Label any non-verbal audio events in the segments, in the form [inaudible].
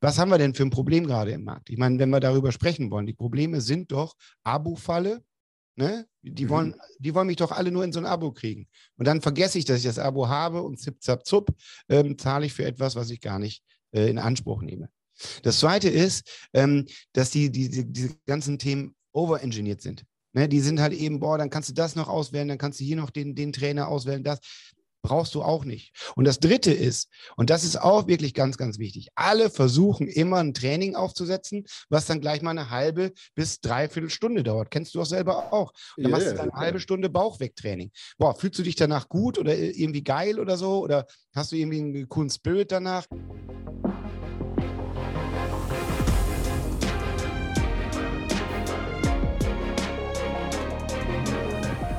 was haben wir denn für ein Problem gerade im Markt? Ich meine, wenn wir darüber sprechen wollen, die Probleme sind doch Abo-Falle, ne? Die, mhm. wollen, die wollen mich doch alle nur in so ein Abo kriegen. Und dann vergesse ich, dass ich das Abo habe und zip, zap, zup, ähm, zahle ich für etwas, was ich gar nicht äh, in Anspruch nehme. Das zweite ist, ähm, dass die, die, die, diese ganzen Themen overengineert sind. Ne, die sind halt eben, boah, dann kannst du das noch auswählen, dann kannst du hier noch den, den Trainer auswählen, das brauchst du auch nicht. Und das Dritte ist, und das ist auch wirklich ganz, ganz wichtig, alle versuchen immer ein Training aufzusetzen, was dann gleich mal eine halbe bis dreiviertel Stunde dauert. Kennst du auch selber auch. Und dann yeah, machst du dann eine halbe Stunde Bauchwegtraining. Boah, fühlst du dich danach gut oder irgendwie geil oder so? Oder hast du irgendwie einen coolen Spirit danach?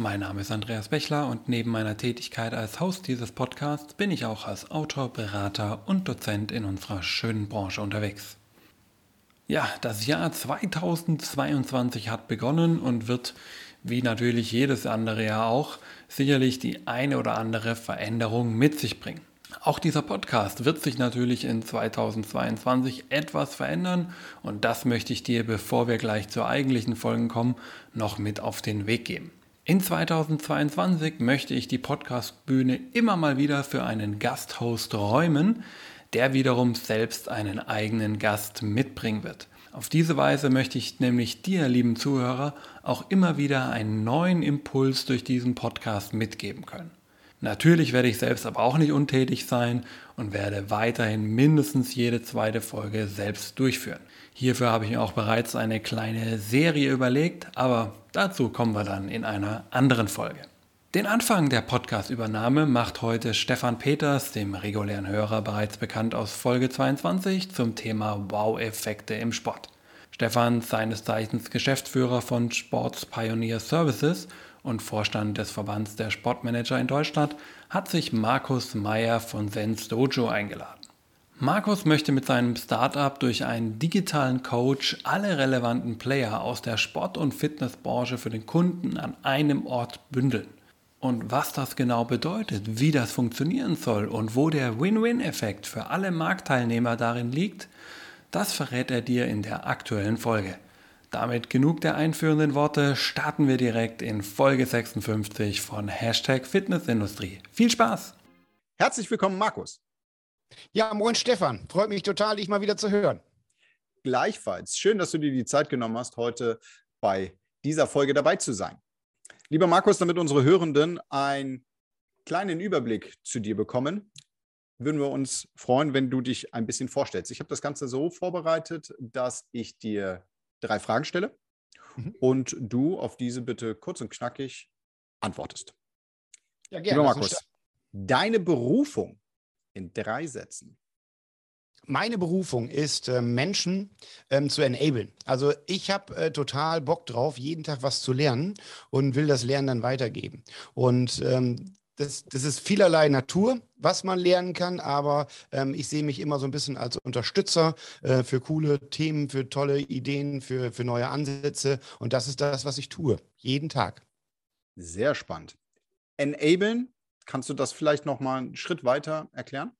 Mein Name ist Andreas Bechler und neben meiner Tätigkeit als Host dieses Podcasts bin ich auch als Autor, Berater und Dozent in unserer schönen Branche unterwegs. Ja, das Jahr 2022 hat begonnen und wird, wie natürlich jedes andere Jahr auch, sicherlich die eine oder andere Veränderung mit sich bringen. Auch dieser Podcast wird sich natürlich in 2022 etwas verändern und das möchte ich dir, bevor wir gleich zur eigentlichen Folgen kommen, noch mit auf den Weg geben. In 2022 möchte ich die Podcast-Bühne immer mal wieder für einen Gasthost räumen, der wiederum selbst einen eigenen Gast mitbringen wird. Auf diese Weise möchte ich nämlich dir, lieben Zuhörer, auch immer wieder einen neuen Impuls durch diesen Podcast mitgeben können. Natürlich werde ich selbst aber auch nicht untätig sein und werde weiterhin mindestens jede zweite Folge selbst durchführen. Hierfür habe ich mir auch bereits eine kleine Serie überlegt, aber dazu kommen wir dann in einer anderen Folge. Den Anfang der Podcast-Übernahme macht heute Stefan Peters, dem regulären Hörer bereits bekannt aus Folge 22, zum Thema Wow-Effekte im Sport. Stefan, seines Zeichens Geschäftsführer von Sports Pioneer Services und Vorstand des Verbands der Sportmanager in Deutschland, hat sich Markus Meyer von Sens Dojo eingeladen. Markus möchte mit seinem Startup durch einen digitalen Coach alle relevanten Player aus der Sport- und Fitnessbranche für den Kunden an einem Ort bündeln. Und was das genau bedeutet, wie das funktionieren soll und wo der Win-Win-Effekt für alle Marktteilnehmer darin liegt, das verrät er dir in der aktuellen Folge. Damit genug der einführenden Worte, starten wir direkt in Folge 56 von Hashtag Fitnessindustrie. Viel Spaß! Herzlich willkommen, Markus. Ja, moin Stefan. Freut mich total, dich mal wieder zu hören. Gleichfalls. Schön, dass du dir die Zeit genommen hast, heute bei dieser Folge dabei zu sein. Lieber Markus, damit unsere Hörenden einen kleinen Überblick zu dir bekommen, würden wir uns freuen, wenn du dich ein bisschen vorstellst. Ich habe das Ganze so vorbereitet, dass ich dir drei Fragen stelle mhm. und du auf diese bitte kurz und knackig antwortest. Ja, gerne. Lieber Markus, deine Berufung in drei Sätzen. Meine Berufung ist, äh, Menschen ähm, zu enablen. Also ich habe äh, total Bock drauf, jeden Tag was zu lernen und will das Lernen dann weitergeben. Und ähm, das, das, ist vielerlei Natur, was man lernen kann, aber ähm, ich sehe mich immer so ein bisschen als Unterstützer äh, für coole Themen, für tolle Ideen, für, für neue Ansätze. Und das ist das, was ich tue, jeden Tag. Sehr spannend. Enablen Kannst du das vielleicht noch mal einen Schritt weiter erklären?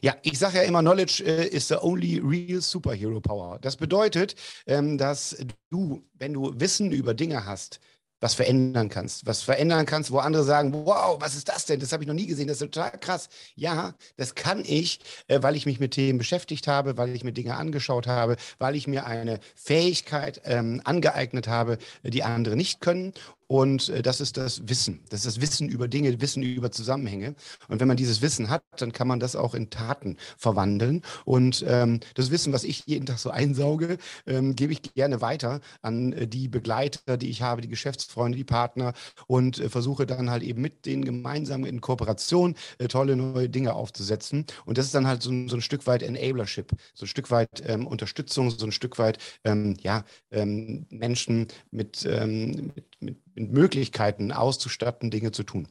Ja, ich sage ja immer, Knowledge äh, is the only real superhero power. Das bedeutet, ähm, dass du, wenn du Wissen über Dinge hast, was verändern kannst. Was verändern kannst, wo andere sagen, wow, was ist das denn? Das habe ich noch nie gesehen, das ist total krass. Ja, das kann ich, äh, weil ich mich mit Themen beschäftigt habe, weil ich mir Dinge angeschaut habe, weil ich mir eine Fähigkeit ähm, angeeignet habe, die andere nicht können Und äh, das ist das Wissen. Das ist das Wissen über Dinge, Wissen über Zusammenhänge. Und wenn man dieses Wissen hat, dann kann man das auch in Taten verwandeln. Und ähm, das Wissen, was ich jeden Tag so einsauge, ähm, gebe ich gerne weiter an äh, die Begleiter, die ich habe, die Geschäftsfreunde, die Partner und äh, versuche dann halt eben mit denen gemeinsam in Kooperation äh, tolle neue Dinge aufzusetzen. Und das ist dann halt so, so ein Stück weit Enablership, so ein Stück weit ähm, Unterstützung, so ein Stück weit ähm, ja, ähm, Menschen mit, ähm, mit, mit, mit Möglichkeiten auszustatten, Dinge zu tun.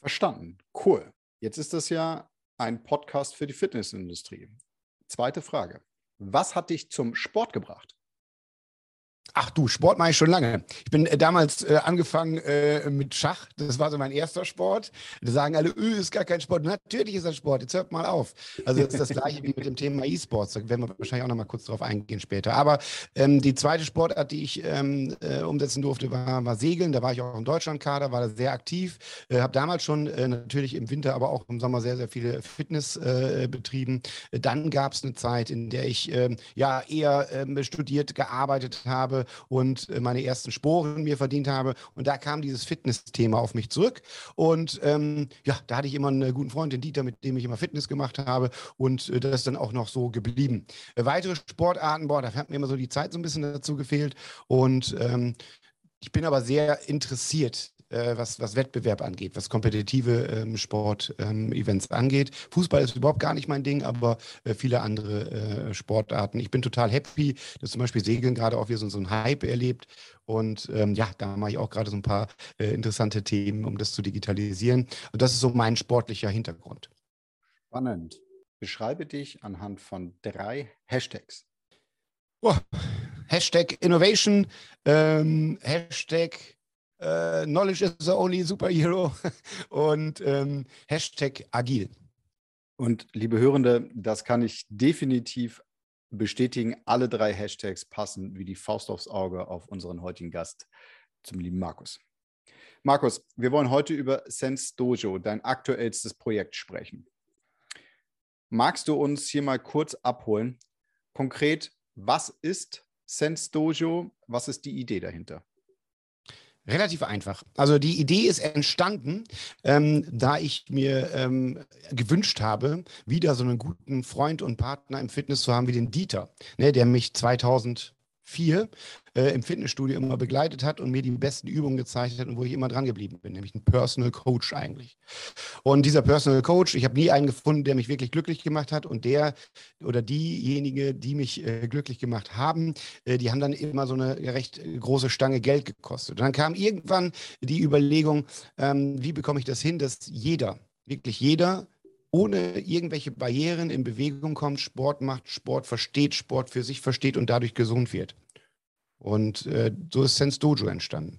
Verstanden. Cool. Jetzt ist das ja ein Podcast für die Fitnessindustrie. Zweite Frage. Was hat dich zum Sport gebracht? Ach du, Sport mache ich schon lange. Ich bin äh, damals äh, angefangen äh, mit Schach. Das war so mein erster Sport. Da sagen alle, öh, ist gar kein Sport. Natürlich ist das Sport. Jetzt hört mal auf. Also das ist das gleiche wie mit dem Thema E-Sports. Da werden wir wahrscheinlich auch noch mal kurz drauf eingehen später. Aber ähm, die zweite Sportart, die ich ähm, äh, umsetzen durfte, war, war, Segeln. Da war ich auch im Deutschlandkader, war da sehr aktiv. Äh, Habe damals schon äh, natürlich im Winter, aber auch im Sommer sehr, sehr viele Fitness betrieben. dann gab es eine Zeit, in der ich ähm, ja eher ähm, studiert, gearbeitet habe habe und äh, meine ersten Sporen mir verdient habe. Und da kam dieses Fitness-Thema auf mich zurück. Und ähm, ja, da hatte ich immer einen guten Freund, den Dieter, mit dem ich immer Fitness gemacht habe. Und äh, das ist dann auch noch so geblieben. Äh, weitere Sportarten, boah, da hat mir immer so die Zeit so ein bisschen dazu gefehlt. Und ähm, ich bin aber sehr interessiert äh, was, was Wettbewerb angeht, was kompetitive ähm, Sport-Events ähm, angeht. Fußball ist überhaupt gar nicht mein Ding, aber äh, viele andere äh, Sportarten. Ich bin total happy, dass zum Beispiel Segeln gerade auch wieder so, so einen Hype erlebt. Und ähm, ja, da mache ich auch gerade so ein paar äh, interessante Themen, um das zu digitalisieren. Und das ist so mein sportlicher Hintergrund. Spannend. Beschreibe dich anhand von drei Hashtags. Oh, Hashtag Innovation, ähm, Hashtag äh, Knowledge is the only superhero [laughs] und ähm, Hashtag agil. Und liebe Hörende, das kann ich definitiv bestätigen. Alle drei Hashtags passen wie die Faust aufs Auge auf unseren heutigen Gast, zum lieben Markus. Markus, wir wollen heute über Sense Dojo, dein aktuellstes Projekt, sprechen. Magst du uns hier mal kurz abholen? Konkret, was ist Sense Dojo? Was ist die Idee dahinter? Relativ einfach. Also die Idee ist entstanden, ähm, da ich mir ähm, gewünscht habe, wieder so einen guten Freund und Partner im Fitness zu haben wie den Dieter, ne, der mich 2000 vier äh, im Fitnessstudio immer begleitet hat und mir die besten Übungen gezeigt hat und wo ich immer dran geblieben bin, nämlich ein Personal Coach eigentlich. Und dieser Personal Coach, ich habe nie einen gefunden, der mich wirklich glücklich gemacht hat und der oder diejenige, die mich äh, glücklich gemacht haben, äh, die haben dann immer so eine recht große Stange Geld gekostet. Und dann kam irgendwann die Überlegung, ähm, wie bekomme ich das hin, dass jeder, wirklich jeder, ohne irgendwelche Barrieren in Bewegung kommt, Sport macht, Sport versteht, Sport für sich versteht und dadurch gesund wird. Und äh, so ist Sense Dojo entstanden.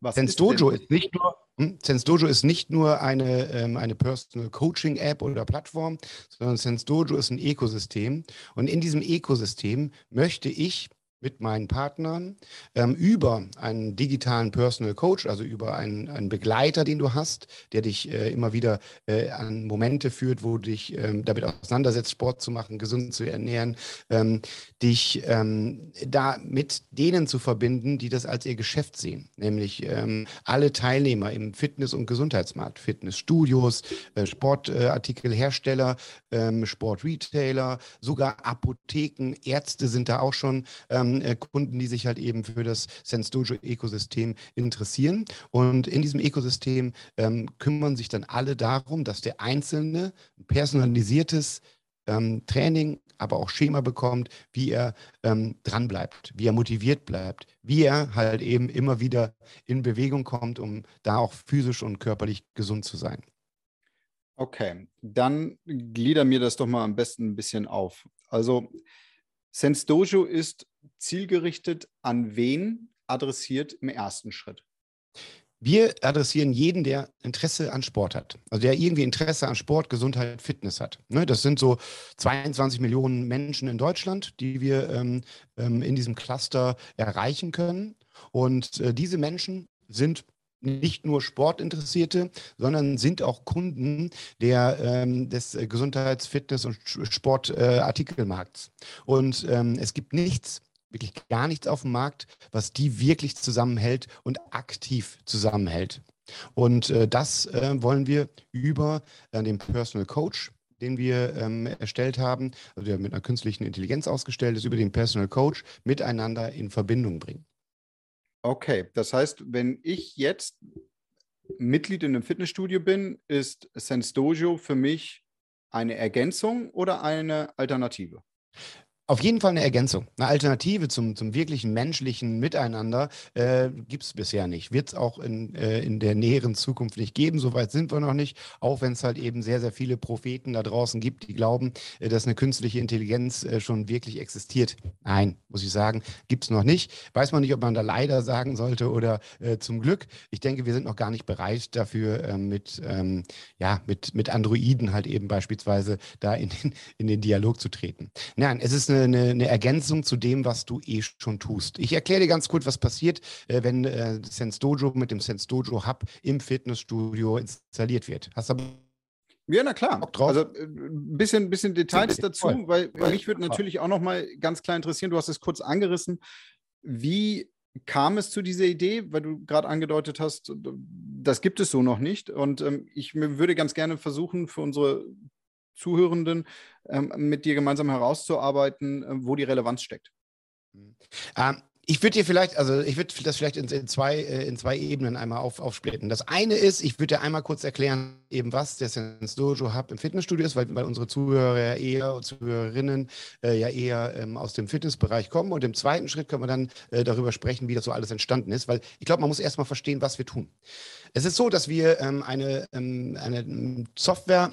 Was Sense Dojo ist nicht nur hm, Sense Dojo ist nicht nur eine, ähm, eine Personal Coaching App oder Plattform, sondern Sense Dojo ist ein Ökosystem. Und in diesem Ökosystem möchte ich mit meinen Partnern ähm, über einen digitalen Personal Coach, also über einen, einen Begleiter, den du hast, der dich äh, immer wieder äh, an Momente führt, wo du dich ähm, damit auseinandersetzt, Sport zu machen, gesund zu ernähren, ähm, dich ähm, da mit denen zu verbinden, die das als ihr Geschäft sehen, nämlich ähm, alle Teilnehmer im Fitness- und Gesundheitsmarkt, Fitnessstudios, äh, Sportartikelhersteller, ähm, Sportretailer, sogar Apotheken, Ärzte sind da auch schon ähm, äh, Kunden, die sich halt eben für das Sense Dojo Ökosystem interessieren. Und in diesem Ökosystem ähm, kümmern sich dann alle darum, dass der Einzelne ein personalisiertes ähm, Training, aber auch Schema bekommt, wie er ähm, dran bleibt, wie er motiviert bleibt, wie er halt eben immer wieder in Bewegung kommt, um da auch physisch und körperlich gesund zu sein. Okay, dann glieder mir das doch mal am besten ein bisschen auf. Also Sense Dojo ist zielgerichtet an wen adressiert im ersten Schritt? Wir adressieren jeden, der Interesse an Sport hat. Also der irgendwie Interesse an Sport, Gesundheit, Fitness hat. Ne, das sind so 22 Millionen Menschen in Deutschland, die wir ähm, ähm, in diesem Cluster erreichen können. Und äh, diese Menschen sind nicht nur Sportinteressierte, sondern sind auch Kunden der, ähm, des Gesundheits-, Fitness- und Sportartikelmarkts. und ähm, es gibt nichts, wirklich gar nichts auf dem Markt, was die wirklich zusammenhält und aktiv zusammenhält. Und äh, das äh, wollen wir über äh, den Personal Coach, den wir ähm, erstellt haben, also der mit einer künstlichen Intelligenz ausgestellt ist, über den Personal Coach miteinander in Verbindung bringen. Okay, das heißt, wenn ich jetzt Mitglied in einem Fitnessstudio bin, ist Sense Dojo für mich eine Ergänzung oder eine Alternative? Auf jeden Fall eine Ergänzung. Eine Alternative zum, zum wirklichen menschlichen Miteinander äh, gibt es bisher nicht. Wird es auch in, äh, in der näheren Zukunft nicht geben. Soweit sind wir noch nicht. Auch wenn es halt eben sehr, sehr viele Propheten da draußen gibt, die glauben, äh, dass eine künstliche Intelligenz äh, schon wirklich existiert. Nein, muss ich sagen, gibt es noch nicht. Weiß man nicht, ob man da leider sagen sollte oder äh, zum Glück. Ich denke, wir sind noch gar nicht bereit dafür, ähm, mit, ähm, ja, mit, mit Androiden halt eben beispielsweise da in den, in den Dialog zu treten. Nein, es ist eine eine, eine, Ergänzung zu dem, was du eh schon tust. Ich erkläre dir ganz kurz, was passiert, äh, wenn äh, Sense Dojo mit dem Sense Dojo Hub im Fitnessstudio installiert wird. Hast du ja, na klar. Also ein äh, bisschen, bisschen Details dazu, weil, weil mich würde natürlich auch noch mal ganz klar interessieren, du hast es kurz angerissen, wie kam es zu dieser Idee, weil du gerade angedeutet hast, das gibt es so noch nicht. Und ähm, ich würde ganz gerne versuchen, für unsere Zuhörenden ähm, mit dir gemeinsam herauszuarbeiten, äh, wo die Relevanz steckt. Mhm. Ähm, ich würde dir vielleicht, also ich würde das vielleicht in, in, zwei, äh, in zwei Ebenen einmal auf, aufsplitten. Das eine ist, ich würde dir einmal kurz erklären, eben was der Sense Dojo Hub im Fitnessstudio ist, weil, weil unsere Zuhörer ja eher und Zuhörerinnen äh, ja eher ähm, aus dem Fitnessbereich kommen. Und im zweiten Schritt können wir dann äh, darüber sprechen, wie das so alles entstanden ist, weil ich glaube, man muss erstmal verstehen, was wir tun. Es ist so, dass wir ähm, eine, ähm, eine Software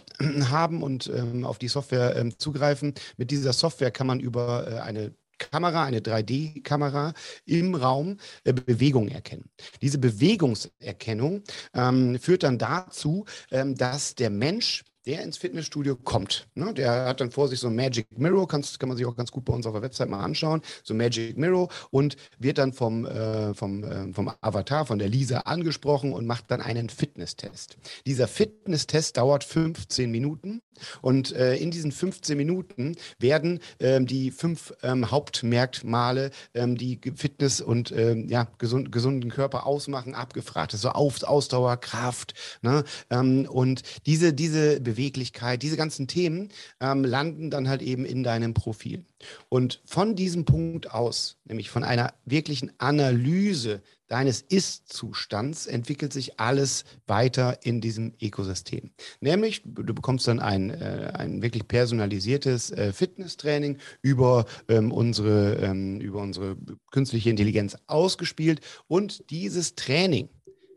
haben und ähm, auf die Software ähm, zugreifen. Mit dieser Software kann man über äh, eine Kamera, eine 3D-Kamera im Raum äh, Bewegung erkennen. Diese Bewegungserkennung ähm, führt dann dazu, ähm, dass der Mensch der ins Fitnessstudio kommt. Ne? Der hat dann vor sich so ein Magic Mirror, kannst, kann man sich auch ganz gut bei uns auf der Website mal anschauen, so ein Magic Mirror und wird dann vom, äh, vom, äh, vom Avatar, von der Lisa angesprochen und macht dann einen Fitnesstest. Dieser Fitnesstest dauert 15 Minuten und äh, in diesen 15 Minuten werden ähm, die fünf ähm, Hauptmerkmale, ähm, die Fitness und ähm, ja, gesund, gesunden Körper ausmachen, abgefragt. Das ist so Ausdauer, Kraft. Ne? Ähm, und diese, diese Beweglichkeit, diese ganzen Themen ähm, landen dann halt eben in deinem Profil. Und von diesem Punkt aus, nämlich von einer wirklichen Analyse deines Ist-Zustands, entwickelt sich alles weiter in diesem Ökosystem. Nämlich, du bekommst dann ein, äh, ein wirklich personalisiertes äh, Fitnesstraining über, ähm, unsere, ähm, über unsere künstliche Intelligenz ausgespielt. Und dieses Training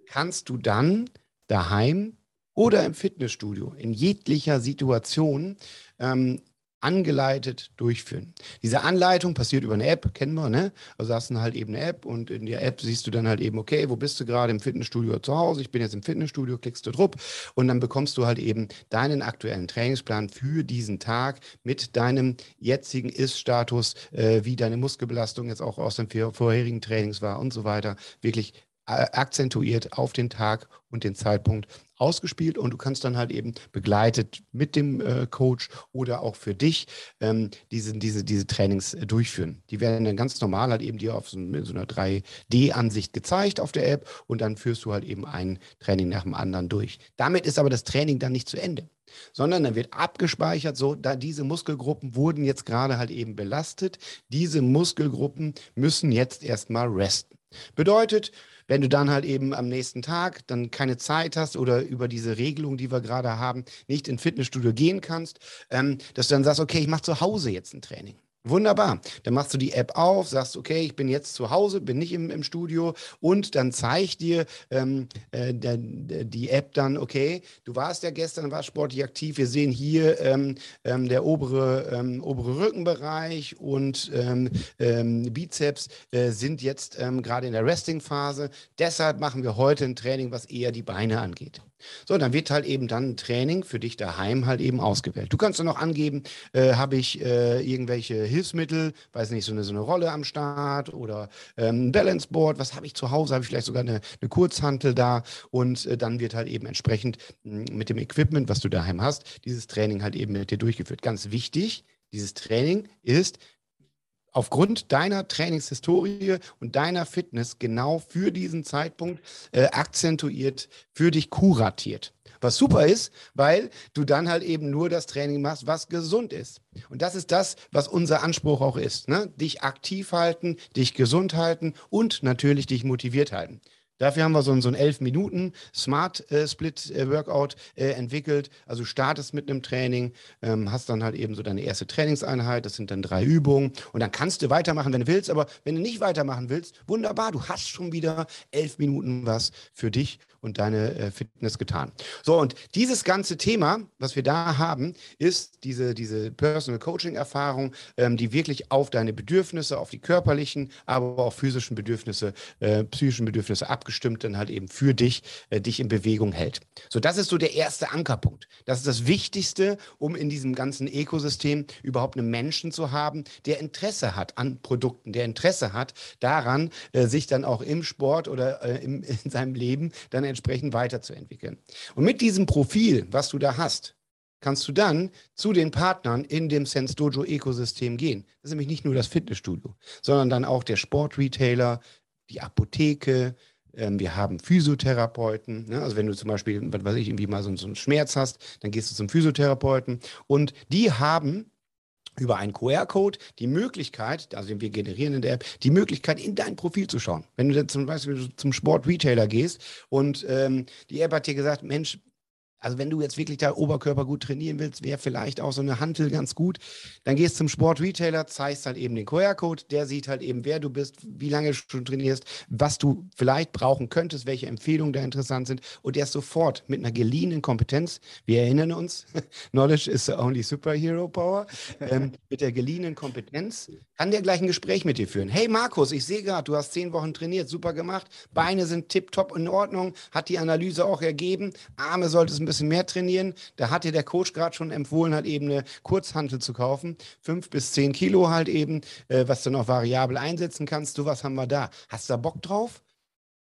kannst du dann daheim oder im Fitnessstudio, in jeglicher Situation ähm, angeleitet durchführen. Diese Anleitung passiert über eine App, kennen wir, ne? Also hast du halt eben eine App und in der App siehst du dann halt eben, okay, wo bist du gerade im Fitnessstudio zu Hause? Ich bin jetzt im Fitnessstudio, klickst du drauf und dann bekommst du halt eben deinen aktuellen Trainingsplan für diesen Tag mit deinem jetzigen Ist-Status, äh, wie deine Muskelbelastung jetzt auch aus den vorherigen Trainings war und so weiter, wirklich akzentuiert auf den Tag und den Zeitpunkt ausgespielt und du kannst dann halt eben begleitet mit dem äh, Coach oder auch für dich ähm, diese, diese, diese Trainings äh, durchführen. Die werden dann ganz normal halt eben dir auf so, so einer 3D-Ansicht gezeigt auf der App und dann führst du halt eben ein Training nach dem anderen durch. Damit ist aber das Training dann nicht zu Ende sondern dann wird abgespeichert, so, da diese Muskelgruppen wurden jetzt gerade halt eben belastet. Diese Muskelgruppen müssen jetzt erstmal resten. Bedeutet, wenn du dann halt eben am nächsten Tag dann keine Zeit hast oder über diese Regelung, die wir gerade haben, nicht ins Fitnessstudio gehen kannst, ähm, dass du dann sagst, okay, ich mache zu Hause jetzt ein Training. Wunderbar. Dann machst du die App auf, sagst, okay, ich bin jetzt zu Hause, bin nicht im, im Studio und dann zeigt dir ähm, äh, der, der, die App dann, okay, du warst ja gestern, warst sportlich aktiv. Wir sehen hier ähm, ähm, der obere, ähm, obere Rückenbereich und ähm, ähm, Bizeps äh, sind jetzt gerade in der Resting-Phase. Deshalb machen wir heute ein Training, was eher die Beine angeht. So, dann wird halt eben dann ein Training für dich daheim halt eben ausgewählt. Du kannst dann noch angeben, äh, habe ich äh, irgendwelche Hilfsmittel, weiß nicht, so eine, so eine Rolle am Start oder ähm, ein Balanceboard, was habe ich zu Hause, habe ich vielleicht sogar eine, eine Kurzhantel da und äh, dann wird halt eben entsprechend hm, mit dem Equipment, was du daheim hast, dieses Training halt eben mit dir durchgeführt. Ganz wichtig, dieses Training ist aufgrund deiner Trainingshistorie und deiner Fitness genau für diesen Zeitpunkt äh, akzentuiert, für dich kuratiert. Was super ist, weil du dann halt eben nur das Training machst, was gesund ist. Und das ist das, was unser Anspruch auch ist. Ne? Dich aktiv halten, dich gesund halten und natürlich dich motiviert halten. Dafür haben wir so ein, so ein 11 Minuten Smart äh, Split äh, Workout äh, entwickelt. Also startest mit einem Training, ähm, hast dann halt eben so deine erste Trainingseinheit, das sind dann drei Übungen und dann kannst du weitermachen, wenn du willst. Aber wenn du nicht weitermachen willst, wunderbar, du hast schon wieder 11 Minuten was für dich und deine äh, Fitness getan. So, und dieses ganze Thema, was wir da haben, ist diese, diese Personal Coaching-Erfahrung, ähm, die wirklich auf deine Bedürfnisse, auf die körperlichen, aber auch physischen Bedürfnisse, äh, psychischen Bedürfnisse abgestimmt, dann halt eben für dich, äh, dich in Bewegung hält. So, das ist so der erste Ankerpunkt. Das ist das Wichtigste, um in diesem ganzen Ökosystem überhaupt einen Menschen zu haben, der Interesse hat an Produkten, der Interesse hat daran, äh, sich dann auch im Sport oder äh, im, in seinem Leben dann entsprechend weiterzuentwickeln. Und mit diesem Profil, was du da hast, kannst du dann zu den Partnern in dem Sense Dojo Ökosystem gehen. Das ist nämlich nicht nur das Fitnessstudio, sondern dann auch der Sportretailer, die Apotheke, ähm, wir haben Physiotherapeuten. Ne? Also wenn du zum Beispiel, was weiß ich, irgendwie mal so, so einen Schmerz hast, dann gehst du zum Physiotherapeuten. Und die haben über einen QR-Code die Möglichkeit, also wir generieren in der App, die Möglichkeit, in dein Profil zu schauen. Wenn du dann zum Beispiel zum Sport-Retailer gehst und ähm, die App hat dir gesagt, Mensch, also wenn du jetzt wirklich da Oberkörper gut trainieren willst, wäre vielleicht auch so eine Hantel ganz gut. Dann gehst zum Sportretailer, zeigst halt eben den QR-Code, der sieht halt eben, wer du bist, wie lange du schon trainierst, was du vielleicht brauchen könntest, welche Empfehlungen da interessant sind und der ist sofort mit einer geliehenen Kompetenz, wir erinnern uns, [laughs] Knowledge is the only superhero power, ähm, mit der geliehenen Kompetenz kann der gleich ein Gespräch mit dir führen. Hey Markus, ich sehe gerade, du hast zehn Wochen trainiert, super gemacht, Beine sind tipptopp in Ordnung, hat die Analyse auch ergeben, Arme solltest ein bisschen bisschen mehr trainieren. Da hat dir der Coach gerade schon empfohlen, halt eben eine Kurzhantel zu kaufen. Fünf bis zehn Kilo halt eben, äh, was du noch variabel einsetzen kannst. Du, was haben wir da? Hast du da Bock drauf?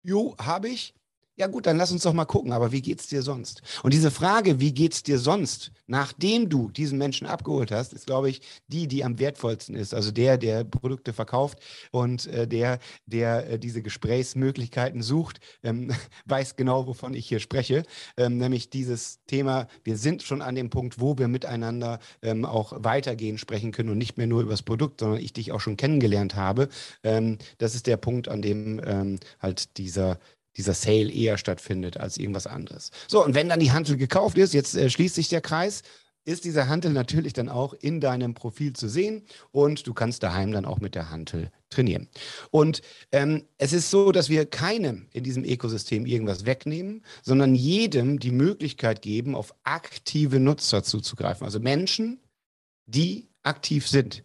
Jo, habe ich. Ja gut, dann lass uns doch mal gucken, aber wie geht's dir sonst? Und diese Frage, wie geht's dir sonst, nachdem du diesen Menschen abgeholt hast, ist, glaube ich, die, die am wertvollsten ist. Also der, der Produkte verkauft und äh, der, der äh, diese Gesprächsmöglichkeiten sucht, ähm, [laughs] weiß genau, wovon ich hier spreche. Ähm, nämlich dieses Thema, wir sind schon an dem Punkt, wo wir miteinander ähm, auch weitergehen sprechen können und nicht mehr nur über das Produkt, sondern ich dich auch schon kennengelernt habe. Ähm, das ist der Punkt, an dem ähm, halt dieser dieser Sale eher stattfindet als irgendwas anderes. So, und wenn dann die Hantel gekauft ist, jetzt äh, schließt sich der Kreis, ist dieser Hantel natürlich dann auch in deinem Profil zu sehen und du kannst daheim dann auch mit der Hantel trainieren. Und ähm, es ist so, dass wir keinem in diesem Ökosystem irgendwas wegnehmen, sondern jedem die Möglichkeit geben, auf aktive Nutzer zuzugreifen. Also Menschen, die aktiv sind.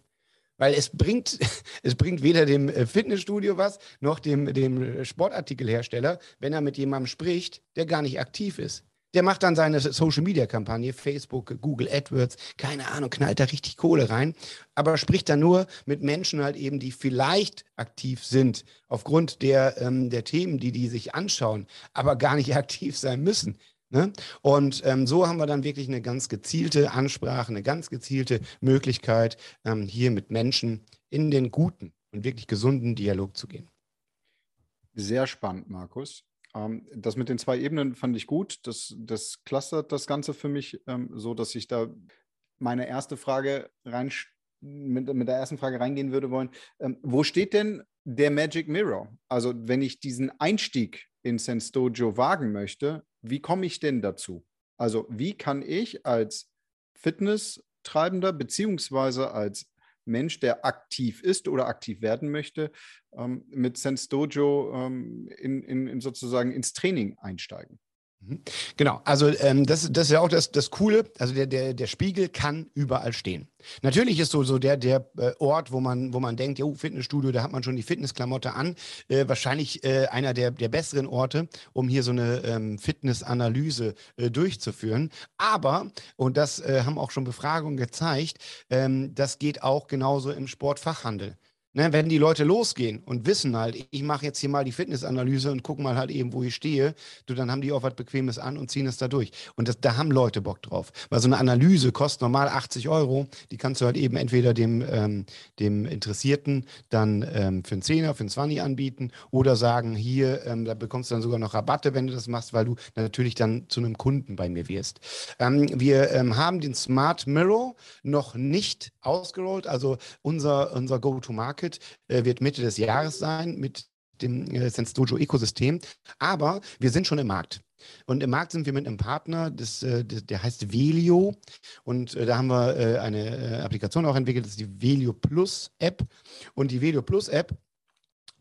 Weil es bringt, [laughs] es bringt weder dem äh, Fitnessstudio was, noch dem, dem Sportartikelhersteller, wenn er mit jemandem spricht, der gar nicht aktiv ist. Der macht dann seine Social-Media-Kampagne, Facebook, Google AdWords, keine Ahnung, knallt da richtig Kohle rein, aber spricht dann nur mit Menschen halt eben, die vielleicht aktiv sind, aufgrund der, ähm, der Themen, die die sich anschauen, aber gar nicht [laughs] aktiv sein müssen. Ne? Und ähm, so haben wir dann wirklich eine ganz gezielte Ansprache, eine ganz gezielte Möglichkeit, ähm, hier mit Menschen in den guten und wirklich gesunden Dialog zu gehen. Sehr spannend, Markus. Ähm, das mit den zwei Ebenen fand ich gut. Das, das clustert das Ganze für mich ähm, so, dass ich da meine erste Frage rein mit, mit der ersten Frage reingehen würde wollen. Ähm, wo steht denn der Magic Mirror? Also wenn ich diesen Einstieg in Sense Dojo wagen möchte, wie komme ich denn dazu? Also wie kann ich als Fitnesstreibender beziehungsweise als Mensch, der aktiv ist oder aktiv werden möchte, ähm, mit Sense Dojo ähm, in, in, in sozusagen ins Training einsteigen? Mhm. Genau, also ähm, das, das ist ja auch das, das Coole. Also der, der, der Spiegel kann überall stehen. Natürlich ist so, so der, der äh, Ort, wo man, wo man denkt, jo, Fitnessstudio, da hat man schon die Fitnessklamotte an, äh, wahrscheinlich äh, einer der, der besseren Orte, um hier so eine ähm, Fitnessanalyse äh, durchzuführen. Aber, und das äh, haben auch schon Befragungen gezeigt, ähm, das geht auch genauso im Sportfachhandel. Ne, wenn die Leute losgehen und wissen halt, ich mache jetzt hier mal die Fitnessanalyse und gucke mal halt eben, wo ich stehe, du, dann haben die auch was Bequemes an und ziehen es da durch. Und das, da haben Leute Bock drauf. Weil so eine Analyse kostet normal 80 Euro. Die kannst du halt eben entweder dem, ähm, dem Interessierten dann ähm, für einen Zehner, für einen Zwanni anbieten oder sagen, hier, ähm, da bekommst du dann sogar noch Rabatte, wenn du das machst, weil du natürlich dann zu einem Kunden bei mir wirst. Ähm, wir ähm, haben den Smart Mirror noch nicht ausgerollt. Also unser, unser Go-to-Market Market äh, wird Mitte des Jahres sein mit dem äh, Sense Dojo Ökosystem. Aber wir sind schon im Markt. Und im Markt sind wir mit einem Partner, das, äh, der heißt Velio. Und äh, da haben wir äh, eine äh, Applikation auch entwickelt, das ist die Velio Plus App. Und die Velio Plus App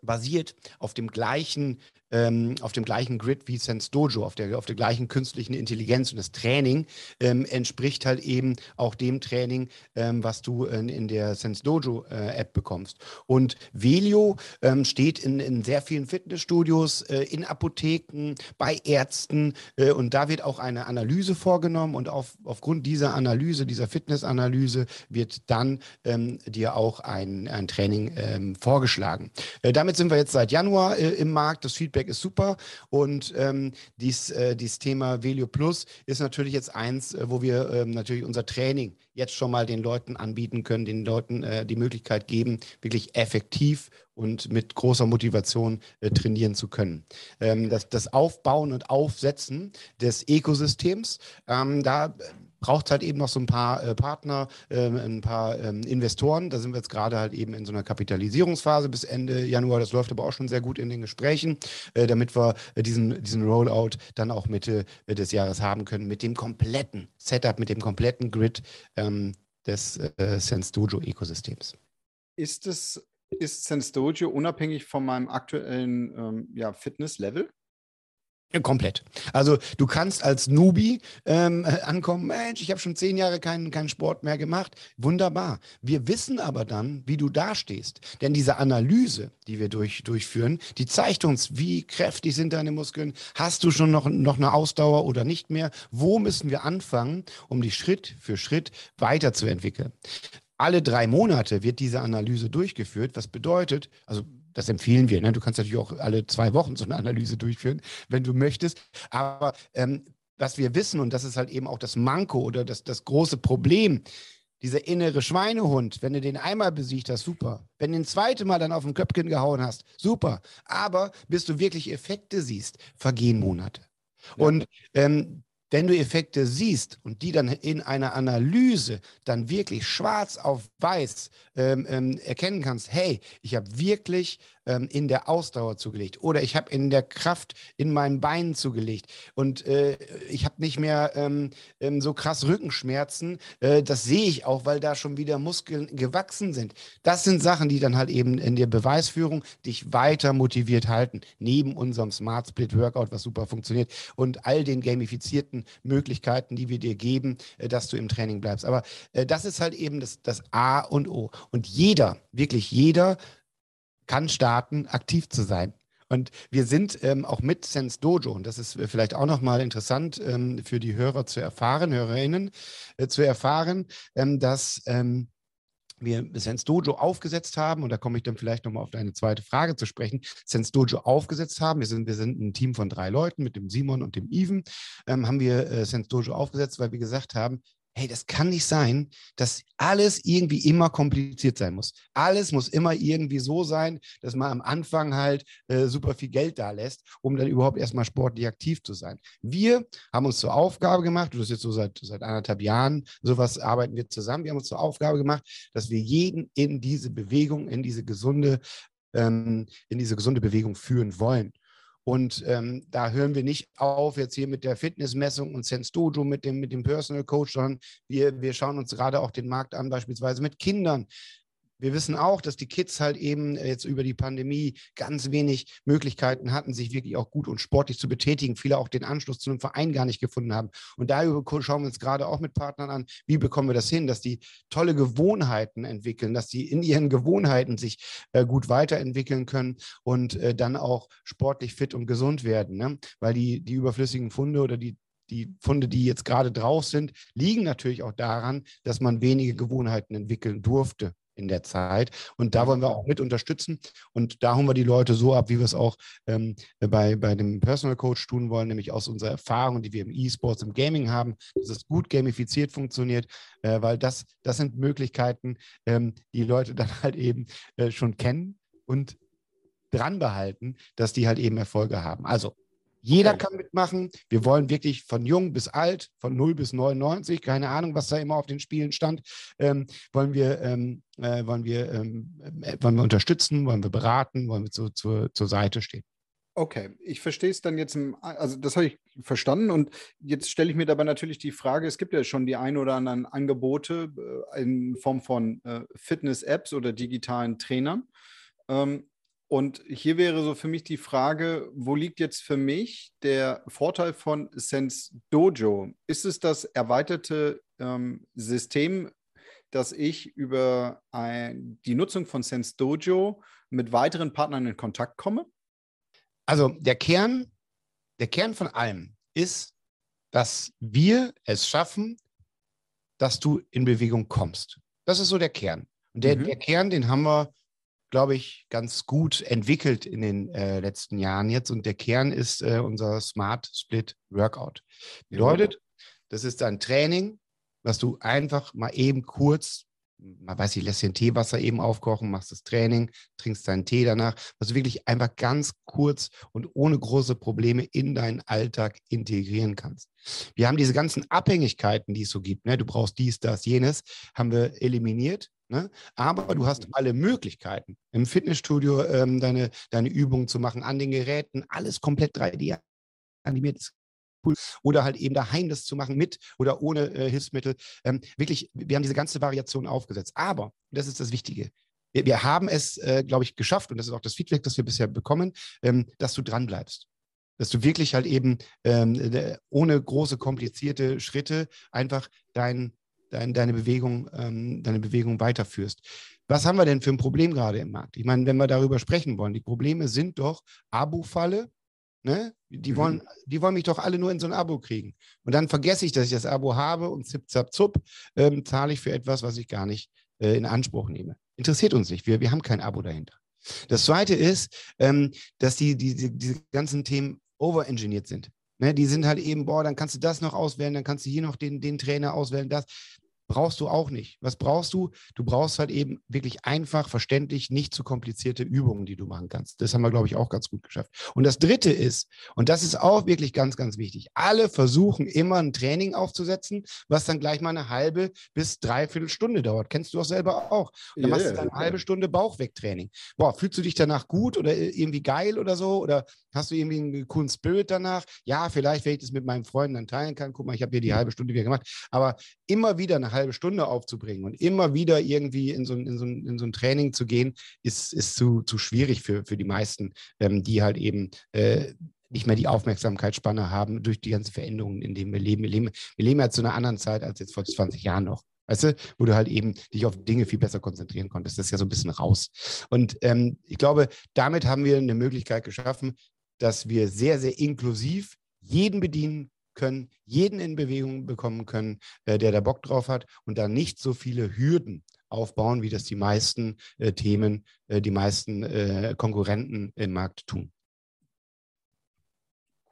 basiert auf dem gleichen ähm, auf dem gleichen Grid wie Sense Dojo, auf der, auf der gleichen künstlichen Intelligenz. Und das Training ähm, entspricht halt eben auch dem Training, ähm, was du in, in der Sense Dojo äh, App bekommst. Und Velio ähm, steht in, in sehr vielen Fitnessstudios, äh, in Apotheken, bei Ärzten. Äh, und da wird auch eine Analyse vorgenommen. Und auf, aufgrund dieser Analyse, dieser Fitnessanalyse, wird dann ähm, dir auch ein, ein Training ähm, vorgeschlagen. Äh, damit sind wir jetzt seit Januar äh, im Markt. Das Feedback Feedback ist super. Und ähm, dies, äh, dieses Thema Velio Plus ist natürlich jetzt eins, äh, wo wir ähm, natürlich unser Training jetzt schon mal den Leuten anbieten können, den Leuten äh, die Möglichkeit geben, wirklich effektiv und mit großer Motivation äh, trainieren zu können. Ähm, das, das Aufbauen und Aufsetzen des Ökosystems, ähm, da braucht halt eben noch so ein paar äh, Partner, äh, ein paar ähm, Investoren. Da sind wir jetzt gerade halt eben in so einer Kapitalisierungsphase bis Ende Januar. Das läuft aber auch schon sehr gut in den Gesprächen, äh, damit wir äh, diesen, diesen Rollout dann auch Mitte äh, des Jahres haben können mit dem kompletten Setup, mit dem kompletten Grid ähm, des äh, Sense Dojo Ökosystems. Ist es ist Sense Dojo unabhängig von meinem aktuellen ähm, ja, Fitness-Level? Komplett. Also du kannst als Newbie ähm, äh, [laughs] ankommen, Mensch, ich habe schon zehn Jahre keinen, keinen Sport mehr gemacht. Wunderbar. Wir wissen aber dann, wie du dastehst. Denn diese Analyse, die wir durch, durchführen, die zeigt uns, wie kräftig sind deine Muskeln, hast du schon noch, noch eine Ausdauer oder nicht mehr, wo müssen wir anfangen, um die Schritt für Schritt weiterzuentwickeln. Alle drei Monate wird diese Analyse durchgeführt, was bedeutet, also das empfehlen wir. Ne? Du kannst natürlich auch alle zwei Wochen so eine Analyse durchführen, wenn du möchtest. Aber ähm, was wir wissen, und das ist halt eben auch das Manko oder das, das große Problem, dieser innere Schweinehund, wenn du den einmal besiegt hast, super. Wenn du den zweite Mal dann auf den Köpfchen gehauen hast, super. Aber bis du wirklich Effekte siehst, vergehen Monate. Ja. Und ähm, wenn du Effekte siehst und die dann in einer Analyse dann wirklich schwarz auf weiß ähm, ähm, erkennen kannst, hey, ich habe wirklich ähm, in der Ausdauer zugelegt oder ich habe in der Kraft in meinen Beinen zugelegt und äh, ich habe nicht mehr ähm, ähm, so krass Rückenschmerzen. Äh, das sehe ich auch, weil da schon wieder Muskeln gewachsen sind. Das sind Sachen, die dann halt eben in der Beweisführung dich weiter motiviert halten, neben unserem Smart Split Workout, was super funktioniert und all den gamifizierten Möglichkeiten, die wir dir geben, äh, dass du im Training bleibst. Aber äh, das ist halt eben das, das A und O. Und jeder, wirklich jeder, kann starten, aktiv zu sein. Und wir sind ähm, auch mit Sense Dojo, und das ist äh, vielleicht auch nochmal interessant ähm, für die Hörer zu erfahren, Hörerinnen äh, zu erfahren, ähm, dass ähm, wir Sense Dojo aufgesetzt haben, und da komme ich dann vielleicht nochmal auf deine zweite Frage zu sprechen, Sense Dojo aufgesetzt haben. Wir sind, wir sind ein Team von drei Leuten mit dem Simon und dem Even, ähm, haben wir äh, Sense Dojo aufgesetzt, weil wir gesagt haben, hey, das kann nicht sein, dass alles irgendwie immer kompliziert sein muss. Alles muss immer irgendwie so sein, dass man am Anfang halt äh, super viel Geld da lässt, um dann überhaupt erstmal sportlich aktiv zu sein. Wir haben uns zur Aufgabe gemacht, das ist jetzt so seit, seit anderthalb Jahren, sowas arbeiten wir zusammen, wir haben uns zur Aufgabe gemacht, dass wir jeden in diese Bewegung, in diese gesunde, ähm, in diese gesunde Bewegung führen wollen. Und ähm, da hören wir nicht auf jetzt hier mit der Fitnessmessung und Sense Dojo mit dem, mit dem Personal Coach, sondern wir, wir schauen uns gerade auch den Markt an, beispielsweise mit Kindern wir wissen auch, dass die Kids halt eben jetzt über die Pandemie ganz wenig Möglichkeiten hatten, sich wirklich auch gut und sportlich zu betätigen. Viele auch den Anschluss zu einem Verein gar nicht gefunden haben. Und da schauen wir uns gerade auch mit Partnern an, wie bekommen wir das hin, dass die tolle Gewohnheiten entwickeln, dass die in ihren Gewohnheiten sich äh, gut weiterentwickeln können und äh, dann auch sportlich fit und gesund werden. Ne? Weil die, die überflüssigen Funde oder die die Funde, die jetzt gerade drauf sind, liegen natürlich auch daran, dass man wenige Gewohnheiten entwickeln durfte in der Zeit. Und da wollen wir auch mit unterstützen. Und da holen wir die Leute so ab, wie wir es auch ähm, bei, bei dem Personal Coach tun wollen, nämlich aus unserer Erfahrung, die wir im E-Sports, im Gaming haben, dass es gut gamifiziert funktioniert, äh, weil das, das sind Möglichkeiten, ähm, die Leute [laughs] dann halt eben äh, schon kennen und dran behalten, dass die halt eben Erfolge haben. Also jeder kann mitmachen. Wir wollen wirklich von jung bis alt, von 0 bis 99, keine Ahnung, was da immer auf den Spielen stand, ähm, wollen, wir, ähm, äh, wollen, wir, ähm, äh, wollen wir unterstützen, wollen wir beraten, wollen wir zu, zu, zur Seite stehen. Okay, ich verstehe es dann jetzt, im, also das habe ich verstanden und jetzt stelle ich mir dabei natürlich die Frage, es gibt ja schon die ein oder anderen Angebote äh, in Form von äh, Fitness-Apps oder digitalen Trainern. Ähm, und hier wäre so für mich die Frage, wo liegt jetzt für mich der Vorteil von Sense Dojo? Ist es das erweiterte ähm, System, dass ich über ein, die Nutzung von Sense Dojo mit weiteren Partnern in Kontakt komme? Also der Kern, der Kern von allem ist, dass wir es schaffen, dass du in Bewegung kommst. Das ist so der Kern. Und der, mhm. der Kern, den haben wir glaube ich, ganz gut entwickelt in den äh, letzten Jahren jetzt. Und der Kern ist äh, unser Smart Split Workout. Bedeutet, das ist ein Training, was du einfach mal eben kurz, man weiß nicht, lässt den Teewasser eben aufkochen, machst das Training, trinkst deinen Tee danach, was du wirklich einfach ganz kurz und ohne große Probleme in deinen Alltag integrieren kannst. Wir haben diese ganzen Abhängigkeiten, die es so gibt. Ne? Du brauchst dies, das, jenes, haben wir eliminiert Ne? Aber du hast mhm. alle Möglichkeiten, im Fitnessstudio ähm, deine, deine Übungen zu machen, an den Geräten, alles komplett 3D animiert. Oder halt eben daheim das zu machen mit oder ohne äh, Hilfsmittel. Ähm, wirklich, wir haben diese ganze Variation aufgesetzt. Aber, das ist das Wichtige, wir, wir haben es, äh, glaube ich, geschafft, und das ist auch das Feedback, das wir bisher bekommen, ähm, dass du dranbleibst dass du wirklich halt eben ähm, ohne große komplizierte Schritte einfach dein, dein, deine, Bewegung, ähm, deine Bewegung weiterführst. Was haben wir denn für ein Problem gerade im Markt? Ich meine, wenn wir darüber sprechen wollen, die Probleme sind doch Abo-Falle, Ne? Die, wollen, mhm. die wollen mich doch alle nur in so ein Abo kriegen. Und dann vergesse ich, dass ich das Abo habe und zip, zap, zup, ähm, zahle ich für etwas, was ich gar nicht äh, in Anspruch nehme. Interessiert uns nicht. Wir, wir haben kein Abo dahinter. Das zweite ist, ähm, dass die, die, die, diese ganzen Themen overengineert sind. Ne, die sind halt eben, boah, dann kannst du das noch auswählen, dann kannst du hier noch den, den Trainer auswählen, das brauchst du auch nicht. Was brauchst du? Du brauchst halt eben wirklich einfach, verständlich, nicht zu komplizierte Übungen, die du machen kannst. Das haben wir, glaube ich, auch ganz gut geschafft. Und das Dritte ist, und das ist auch wirklich ganz, ganz wichtig, alle versuchen immer ein Training aufzusetzen, was dann gleich mal eine halbe bis dreiviertel Stunde dauert. Kennst du auch selber auch. Und dann yeah, machst du dann eine halbe Stunde Bauchwegtraining. Boah, fühlst du dich danach gut oder irgendwie geil oder so? Oder hast du irgendwie einen coolen Spirit danach? Ja, vielleicht, wenn ich das mit meinen Freunden dann teilen kann. Guck mal, ich habe hier die halbe Stunde wieder gemacht. Aber immer wieder eine halbe halbe Stunde aufzubringen und immer wieder irgendwie in so, in so, in so ein Training zu gehen, ist, ist zu, zu schwierig für, für die meisten, ähm, die halt eben äh, nicht mehr die Aufmerksamkeitsspanne haben durch die ganzen Veränderungen, in denen wir leben. Wir leben, wir leben ja zu einer anderen Zeit als jetzt vor 20 Jahren noch. Weißt du, wo du halt eben dich auf Dinge viel besser konzentrieren konntest. Das ist ja so ein bisschen raus. Und ähm, ich glaube, damit haben wir eine Möglichkeit geschaffen, dass wir sehr, sehr inklusiv jeden bedienen können, jeden in Bewegung bekommen können, äh, der da Bock drauf hat und da nicht so viele Hürden aufbauen, wie das die meisten äh, Themen, äh, die meisten Konkurrenten im Markt tun.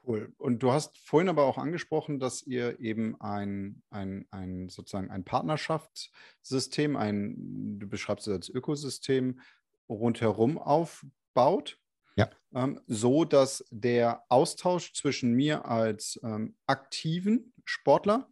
Cool. Und du hast vorhin aber auch angesprochen, dass ihr eben ein, ein, ein sozusagen ein Partnerschaftssystem, ein, du beschreibst es als Ökosystem rundherum aufbaut. Ja. Ähm, so dass der Austausch zwischen mir als ähm, aktiven Sportler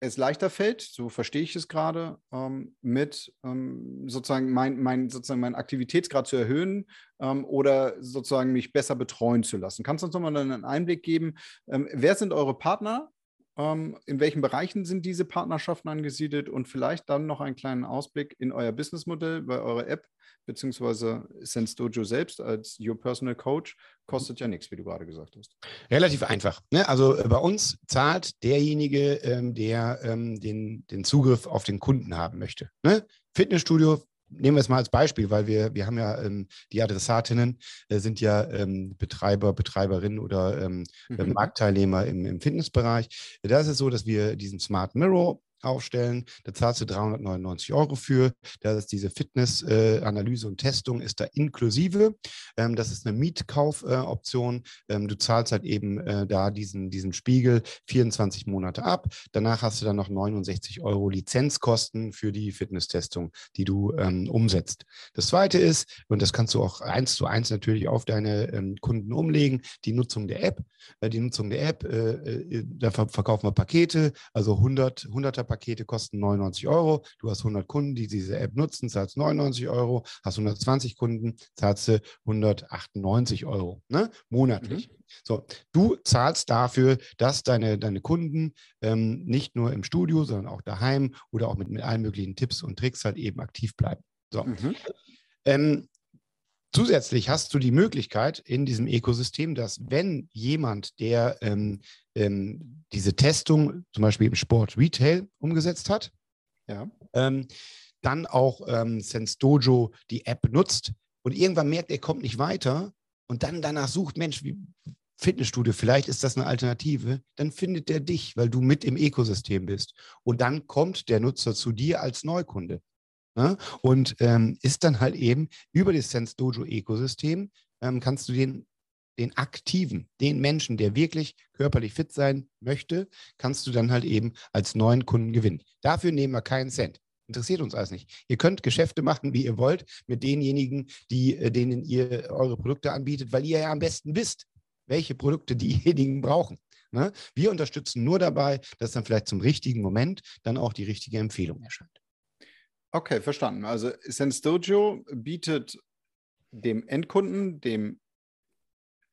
es leichter fällt, so verstehe ich es gerade, ähm, mit ähm, sozusagen mein, mein, sozusagen meinen Aktivitätsgrad zu erhöhen ähm, oder sozusagen mich besser betreuen zu lassen. Kannst du uns nochmal einen Einblick geben? Ähm, wer sind eure Partner? Ähm, in welchen Bereichen sind diese Partnerschaften angesiedelt und vielleicht dann noch einen kleinen Ausblick in euer Businessmodell, weil eure App beziehungsweise Sense Dojo selbst als Your Personal Coach kostet ja nichts, wie du gerade gesagt hast. Relativ einfach. Ne? Also äh, bei uns zahlt derjenige, ähm, der ähm, den, den Zugriff auf den Kunden haben möchte. Ne? Fitnessstudio nehmen wir es mal als Beispiel, weil wir, wir haben ja ähm, die Adressatinnen äh, sind ja ähm, Betreiber, Betreiberinnen oder ähm, mhm. Marktteilnehmer im, im Fitnessbereich. Da ist es so, dass wir diesen Smart Mirror aufstellen. Da zahlst du 399 Euro für. Da ist diese Fitness-Analyse äh, und Testung ist da inklusive. Ähm, das ist eine Mietkaufoption. Äh, ähm, du zahlst halt eben äh, da diesen, diesen Spiegel 24 Monate ab. Danach hast du dann noch 69 Euro Lizenzkosten für die Fitness-Testung, die du ähm, umsetzt. Das zweite ist, und das kannst du auch eins zu eins natürlich auf deine ähm, Kunden umlegen, die Nutzung der App. Äh, die Nutzung der App, äh, äh, da verkaufen wir Pakete, also 100, 100er Pakete kosten 99 Euro. Du hast 100 Kunden, die diese App nutzen, zahlst 99 Euro. Hast 120 Kunden, zahlst du 198 Euro ne? monatlich. Mhm. So, du zahlst dafür, dass deine, deine Kunden ähm, nicht nur im Studio, sondern auch daheim oder auch mit, mit allen möglichen Tipps und Tricks halt eben aktiv bleiben. So. Mhm. Ähm, Zusätzlich hast du die Möglichkeit in diesem Ökosystem, dass wenn jemand, der ähm, ähm, diese Testung zum Beispiel im Sport Retail umgesetzt hat, ja. ähm, dann auch ähm, Sense Dojo die App nutzt und irgendwann merkt, er kommt nicht weiter und dann danach sucht, Mensch, wie Fitnessstudio, vielleicht ist das eine Alternative, dann findet er dich, weil du mit im Ökosystem bist. Und dann kommt der Nutzer zu dir als Neukunde. Ne? Und ähm, ist dann halt eben über das Sense Dojo Ökosystem, ähm, kannst du den, den Aktiven, den Menschen, der wirklich körperlich fit sein möchte, kannst du dann halt eben als neuen Kunden gewinnen. Dafür nehmen wir keinen Cent. Interessiert uns alles nicht. Ihr könnt Geschäfte machen, wie ihr wollt, mit denjenigen, die, äh, denen ihr eure Produkte anbietet, weil ihr ja am besten wisst, welche Produkte diejenigen brauchen. Ne? Wir unterstützen nur dabei, dass dann vielleicht zum richtigen Moment dann auch die richtige Empfehlung erscheint. Okay, verstanden. Also Sense Dojo bietet dem Endkunden, dem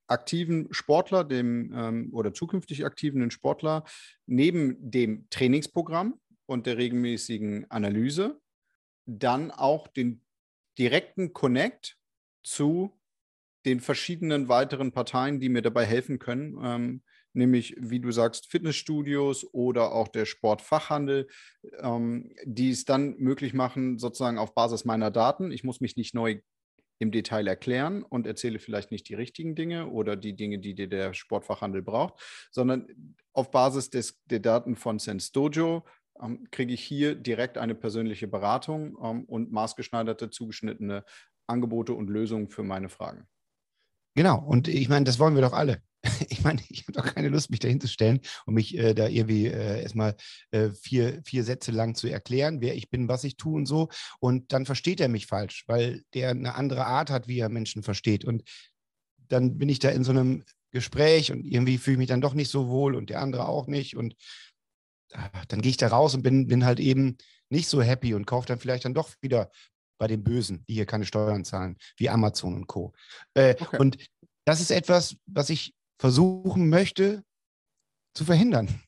aktiven Sportler, dem ähm, oder zukünftig aktiven Sportler, neben dem Trainingsprogramm und der regelmäßigen Analyse dann auch den direkten Connect zu den verschiedenen weiteren Parteien, die mir dabei helfen können, ähm, nämlich, wie du sagst, Fitnessstudios oder auch der Sportfachhandel, ähm, die es dann möglich machen, sozusagen auf Basis meiner Daten. Ich muss mich nicht neu im Detail erklären und erzähle vielleicht nicht die richtigen Dinge oder die Dinge, die dir der Sportfachhandel braucht, sondern auf Basis des, der Daten von Sense Dojo ähm, kriege ich hier direkt eine persönliche Beratung ähm, und maßgeschneiderte, zugeschnittene Angebote und Lösungen für meine Fragen. Genau, und ich meine, das wollen wir doch alle. [laughs] Ich meine, ich habe doch keine Lust, mich dahin zu stellen und mich äh, da irgendwie äh, erstmal äh, vier, vier Sätze lang zu erklären, wer ich bin, was ich tue und so. Und dann versteht er mich falsch, weil der eine andere Art hat, wie er Menschen versteht. Und dann bin ich da in so einem Gespräch und irgendwie fühle ich mich dann doch nicht so wohl und der andere auch nicht. Und ach, dann gehe ich da raus und bin, bin halt eben nicht so happy und kaufe dann vielleicht dann doch wieder bei den Bösen, die hier keine Steuern zahlen, wie Amazon und Co. Äh, okay. Und das ist etwas, was ich versuchen möchte zu verhindern.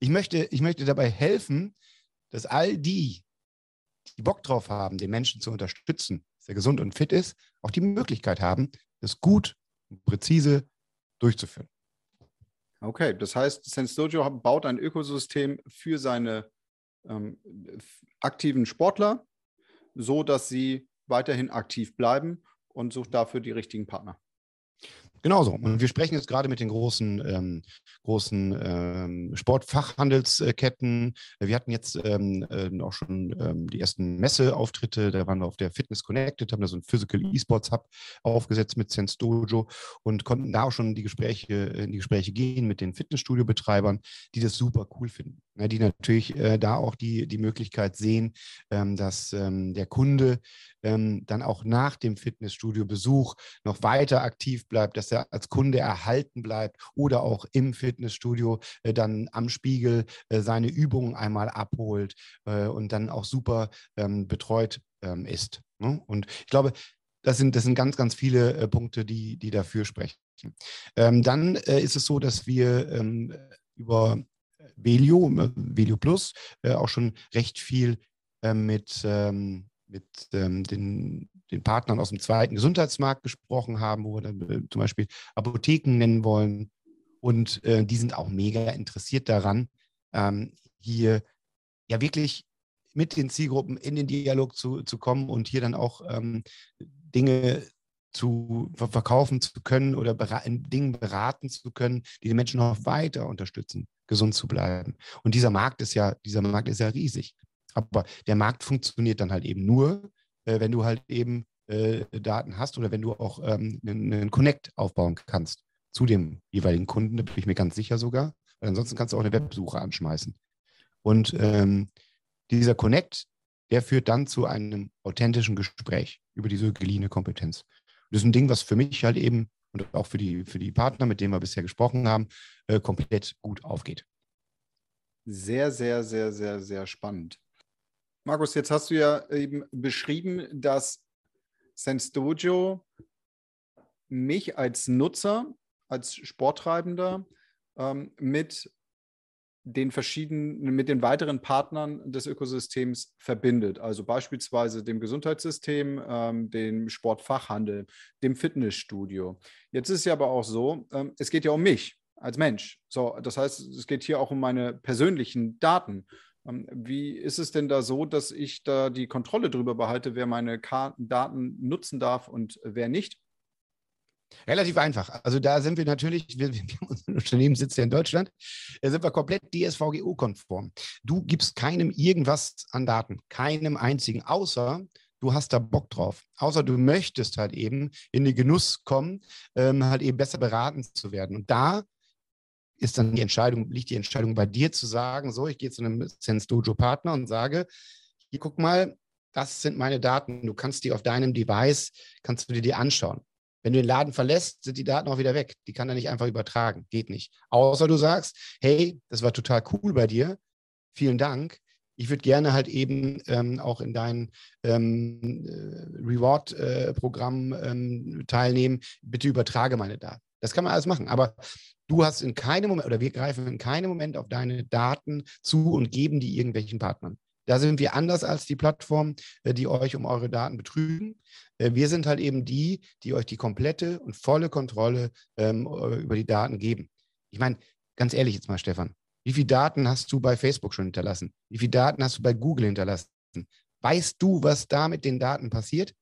Ich möchte, ich möchte dabei helfen, dass all die, die Bock drauf haben, den Menschen zu unterstützen, dass er gesund und fit ist, auch die Möglichkeit haben, das gut und präzise durchzuführen. Okay, das heißt, Sense Dojo baut ein Ökosystem für seine ähm, aktiven Sportler, so dass sie weiterhin aktiv bleiben und sucht dafür die richtigen Partner. Genauso. Und wir sprechen jetzt gerade mit den großen, ähm, großen ähm, Sportfachhandelsketten. Wir hatten jetzt ähm, äh, auch schon ähm, die ersten Messeauftritte. Da waren wir auf der Fitness Connected, haben da so ein Physical Esports Hub aufgesetzt mit Sense Dojo und konnten da auch schon die Gespräche, in die Gespräche gehen mit den Fitnessstudio-Betreibern, die das super cool finden. Die natürlich äh, da auch die, die Möglichkeit sehen, ähm, dass ähm, der Kunde dann auch nach dem Fitnessstudio-Besuch noch weiter aktiv bleibt, dass er als Kunde erhalten bleibt oder auch im Fitnessstudio äh, dann am Spiegel äh, seine Übungen einmal abholt äh, und dann auch super ähm, betreut ähm, ist. Ne? Und ich glaube, das sind, das sind ganz, ganz viele äh, Punkte, die, die dafür sprechen. Ähm, dann äh, ist es so, dass wir ähm, über Velio, äh, Velio Plus, auch schon recht viel mit, ähm, mit ähm, den den Partnern aus dem zweiten Gesundheitsmarkt gesprochen haben, wo wir dann äh, zum Beispiel Apotheken nennen wollen. Und äh, die sind auch mega interessiert daran, ähm, hier ja wirklich mit den Zielgruppen in den Dialog zu, zu kommen und hier dann auch ähm, Dinge zu verkaufen zu können oder in Dingen beraten zu können, die die Menschen noch weiter unterstützen gesund zu bleiben. Und dieser Markt ist ja, dieser Markt ist ja riesig. Aber der Markt funktioniert dann halt eben nur, äh, wenn du halt eben äh, Daten hast oder wenn du auch ähm, einen, Connect aufbauen kannst zu dem jeweiligen Kunden, da bin ich mir ganz sicher sogar. Weil ansonsten kannst du auch eine Websuche anschmeißen. Und ähm, dieser Connect, der führt dann zu einem authentischen Gespräch über diese geliehene Kompetenz. Und das ist ein Ding, was für mich halt eben und auch für die, für die Partner, mit denen wir bisher gesprochen haben, äh, komplett gut aufgeht. Sehr, sehr, sehr, sehr, sehr spannend. Markus, jetzt hast du ja eben beschrieben, dass Sense Dojo mich als Nutzer, als Sporttreibender ähm, mit den verschiedenen, mit den weiteren Partnern des Ökosystems verbindet. Also beispielsweise dem Gesundheitssystem, ähm, dem Sportfachhandel, dem Fitnessstudio. Jetzt ist es ja aber auch so, ähm, es geht ja um mich als Mensch. So, das heißt, es geht hier auch um meine persönlichen Daten. Ähm, wie ist es denn da so, dass ich da die Kontrolle darüber behalte, wer meine Karten, Daten nutzen darf und wer nicht? Relativ einfach. Also da sind wir natürlich, wir, wir, [laughs] unser Unternehmen sitzt ja in Deutschland, da sind wir komplett DSVGO-konform. Du gibst keinem irgendwas an Daten, keinem einzigen, außer du hast da Bock drauf. Außer du möchtest halt eben in den Genuss kommen, ähm, halt eben besser beraten zu werden. Und da ist dann die Entscheidung, liegt die Entscheidung bei dir zu sagen, so, ich gehe zu einem Sense Dojo Partner und sage, hier guck mal, das sind meine Daten. Du kannst die auf deinem Device, kannst du dir die anschauen. Wenn du den Laden verlässt, sind die Daten auch wieder weg. Die kann er nicht einfach übertragen. Geht nicht. Außer du sagst, hey, das war total cool bei dir. Vielen Dank. Ich würde gerne halt eben ähm, auch in dein ähm, äh, Reward-Programm äh, ähm, teilnehmen. Bitte übertrage meine Daten. Das kann man alles machen. Aber du hast in keinem Moment oder wir greifen in keinem Moment auf deine Daten zu und geben die irgendwelchen Partnern. Da sind wir anders als die Plattformen, äh, die euch um eure Daten betrügen. Äh, wir sind halt eben die, die euch die komplette und volle Kontrolle ähm, äh, über die Daten geben. Ich meine, ganz ehrlich jetzt mal, Stefan, wie viele Daten hast du bei Facebook schon hinterlassen? Wie viele Daten hast du bei Google hinterlassen? Weißt du, was da mit den Daten passiert?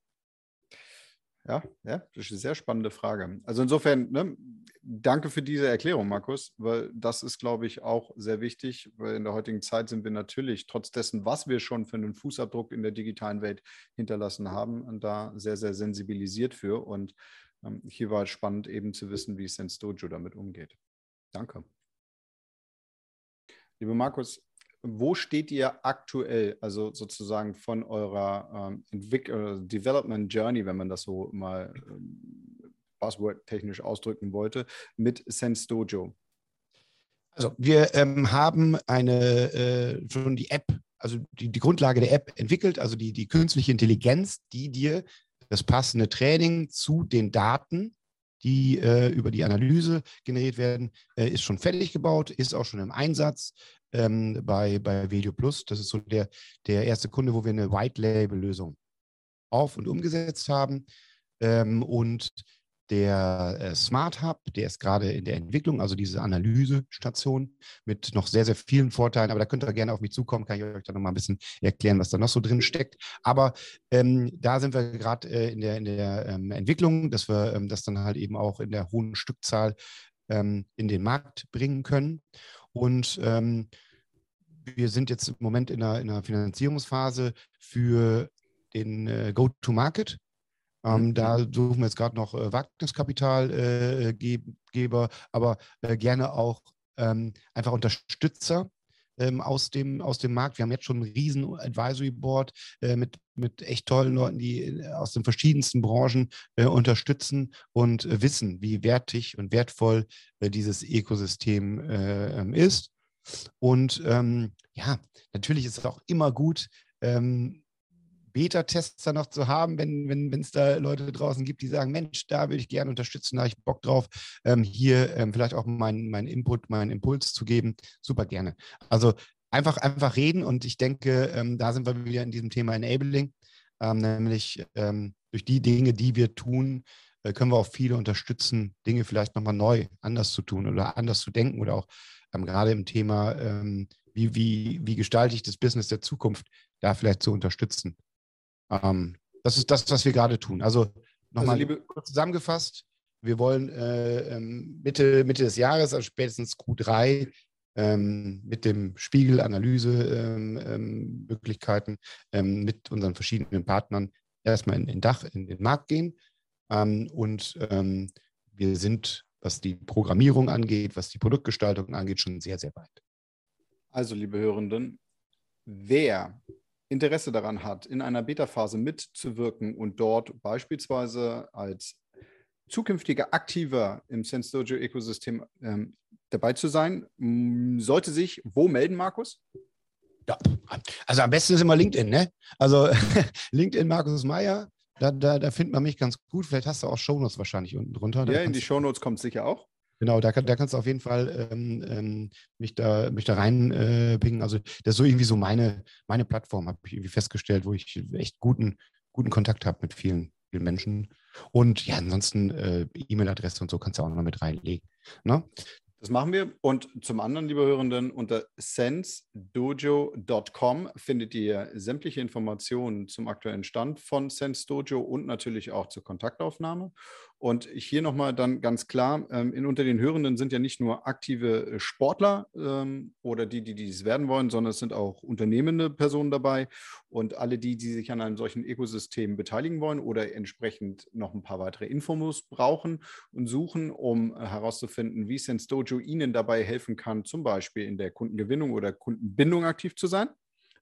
Ja, ja, das ist eine sehr spannende Frage. Also insofern, ne, danke für diese Erklärung, Markus, weil das ist, glaube ich, auch sehr wichtig, weil in der heutigen Zeit sind wir natürlich, trotz dessen, was wir schon für einen Fußabdruck in der digitalen Welt hinterlassen haben, da sehr, sehr sensibilisiert für. Und ähm, hier war es spannend, eben zu wissen, wie Sense Dojo damit umgeht. Danke. Lieber Markus, wo steht ihr aktuell, also sozusagen von eurer ähm, Entwick- Development Journey, wenn man das so mal ähm, buzzword-technisch ausdrücken wollte, mit Sense Dojo? Also wir ähm, haben eine äh, schon die App, also die, die Grundlage der App entwickelt, also die, die künstliche Intelligenz, die dir das passende Training zu den Daten, die äh, über die Analyse generiert werden, äh, ist schon fertig gebaut, ist auch schon im Einsatz ähm, bei, bei Video Plus. Das ist so der, der erste Kunde, wo wir eine White-Label-Lösung auf- und umgesetzt haben. Ähm, und der äh, Smart Hub, der ist gerade in der Entwicklung, also diese Analysestation mit noch sehr, sehr vielen Vorteilen. Aber da könnt ihr gerne auf mich zukommen, kann ich euch dann nochmal ein bisschen erklären, was da noch so drin steckt. Aber ähm, da sind wir gerade äh, in der, in der ähm, Entwicklung, dass wir ähm, das dann halt eben auch in der hohen Stückzahl ähm, in den Markt bringen können. Und ähm, wir sind jetzt im Moment in einer, in einer Finanzierungsphase für den äh, Go-to-Market. Ähm, mhm. Da suchen wir jetzt gerade noch äh, Wagniskapitalgeber, äh, aber äh, gerne auch ähm, einfach Unterstützer ähm, aus, dem, aus dem Markt. Wir haben jetzt schon ein riesen Advisory Board äh, mit, mit echt tollen Leuten, die äh, aus den verschiedensten Branchen äh, unterstützen und äh, wissen, wie wertig und wertvoll äh, dieses Ökosystem äh, ähm, ist. Und ähm, ja, natürlich ist es auch immer gut, ähm, Beta-Tester noch zu haben, wenn es wenn, da Leute draußen gibt, die sagen, Mensch, da würde ich gerne unterstützen, da habe ich Bock drauf, ähm, hier ähm, vielleicht auch meinen mein Input, meinen Impuls zu geben. Super gerne. Also einfach, einfach reden und ich denke, ähm, da sind wir wieder in diesem Thema Enabling, ähm, nämlich ähm, durch die Dinge, die wir tun, äh, können wir auch viele unterstützen, Dinge vielleicht nochmal neu, anders zu tun oder anders zu denken oder auch ähm, gerade im Thema, wie, wie, wie gestalte ich das Business der Zukunft, da vielleicht zu unterstützen. Ähm, das ist das, was wir gerade tun. Also nochmal also kurz zusammengefasst. Wir wollen äh, ähm, Mitte, Mitte des Jahres, also spätestens Q3, ähm, mit dem Spiegel Analyse-Möglichkeiten, ähm, ähm, mit unseren verschiedenen Partnern erstmal in den Dach, in den Markt gehen. Ähm, und ähm, wir sind, was die Programmierung angeht, was die Produktgestaltung angeht, schon sehr, sehr weit. Also, liebe Hörenden, wer Interesse daran hat, in einer Beta-Phase mitzuwirken und dort beispielsweise als zukünftiger Aktiver im Sense Dojo Ökosystem ähm, dabei zu sein, sollte sich wo melden, Markus? Ja, also am besten ist immer LinkedIn, ne? Also [laughs] LinkedIn Markus Meyer, da, da, da findet man mich ganz gut. Vielleicht hast du auch Shownotes wahrscheinlich unten drunter. Ja, in die Shownotes kommt sicher auch. Genau, da, da kannst du auf jeden Fall ähm, ähm, mich da, mich da reinpingen. Äh, also das ist so irgendwie so meine, meine Plattform, habe ich irgendwie festgestellt, wo ich echt guten, guten Kontakt habe mit vielen, vielen Menschen. Und ja, ansonsten äh, E-Mail-Adresse und so kannst du auch noch mit reinlegen. Ne? Das machen wir. Und zum anderen, liebe Hörenden, unter sensedojo.com findet ihr sämtliche Informationen zum aktuellen Stand von Sense Dojo und natürlich auch zur Kontaktaufnahme. Und hier nochmal dann ganz klar, ähm, in, unter den Hörenden sind ja nicht nur aktive äh, Sportler ähm, oder die, die dies werden wollen, sondern es sind auch unternehmende Personen dabei und alle die, die sich an einem solchen Ökosystem beteiligen wollen oder entsprechend noch ein paar weitere Infos brauchen und suchen, um äh, herauszufinden, wie Sense Dojo ihnen dabei helfen kann, zum Beispiel in der Kundengewinnung oder Kundenbindung aktiv zu sein.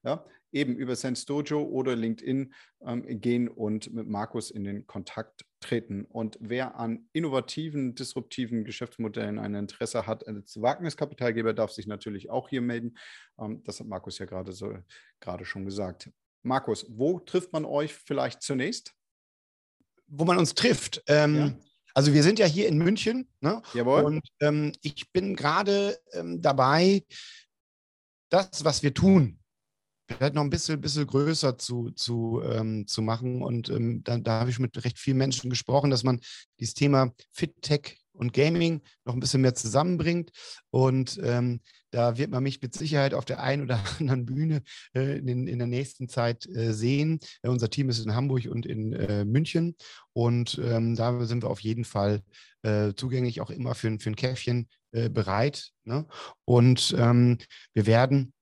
Ja, eben über Sense Dojo oder LinkedIn ähm, gehen und mit Markus in den Kontakt treten. Und wer an innovativen, disruptiven Geschäftsmodellen ein Interesse hat als Wagniskapitalgeber, darf sich natürlich auch hier melden. Ähm, das hat Markus ja gerade so gerade schon gesagt. Markus, wo trifft man euch vielleicht zunächst? Wo man uns trifft. Ähm, ja. Also wir sind ja hier in München. Ne? Jawohl. Und ähm, ich bin gerade ähm, dabei, das, was wir tun, vielleicht noch ein bisschen, bisschen größer zu, zu, ähm, zu machen. Und ähm, da, da habe ich mit recht vielen Menschen gesprochen, dass man dieses Thema Fit-Tech und Gaming noch ein bisschen mehr zusammenbringt. Und ähm, da wird man mich mit Sicherheit auf der einen oder [laughs] anderen Bühne äh, in, in, der nächsten Zeit äh, sehen. Äh, unser Team ist in Hamburg und in äh, München. Und ähm, da sind wir auf jeden Fall äh, zugänglich, auch immer für, für ein Käffchen äh, bereit. Ne? Und ähm, wir werden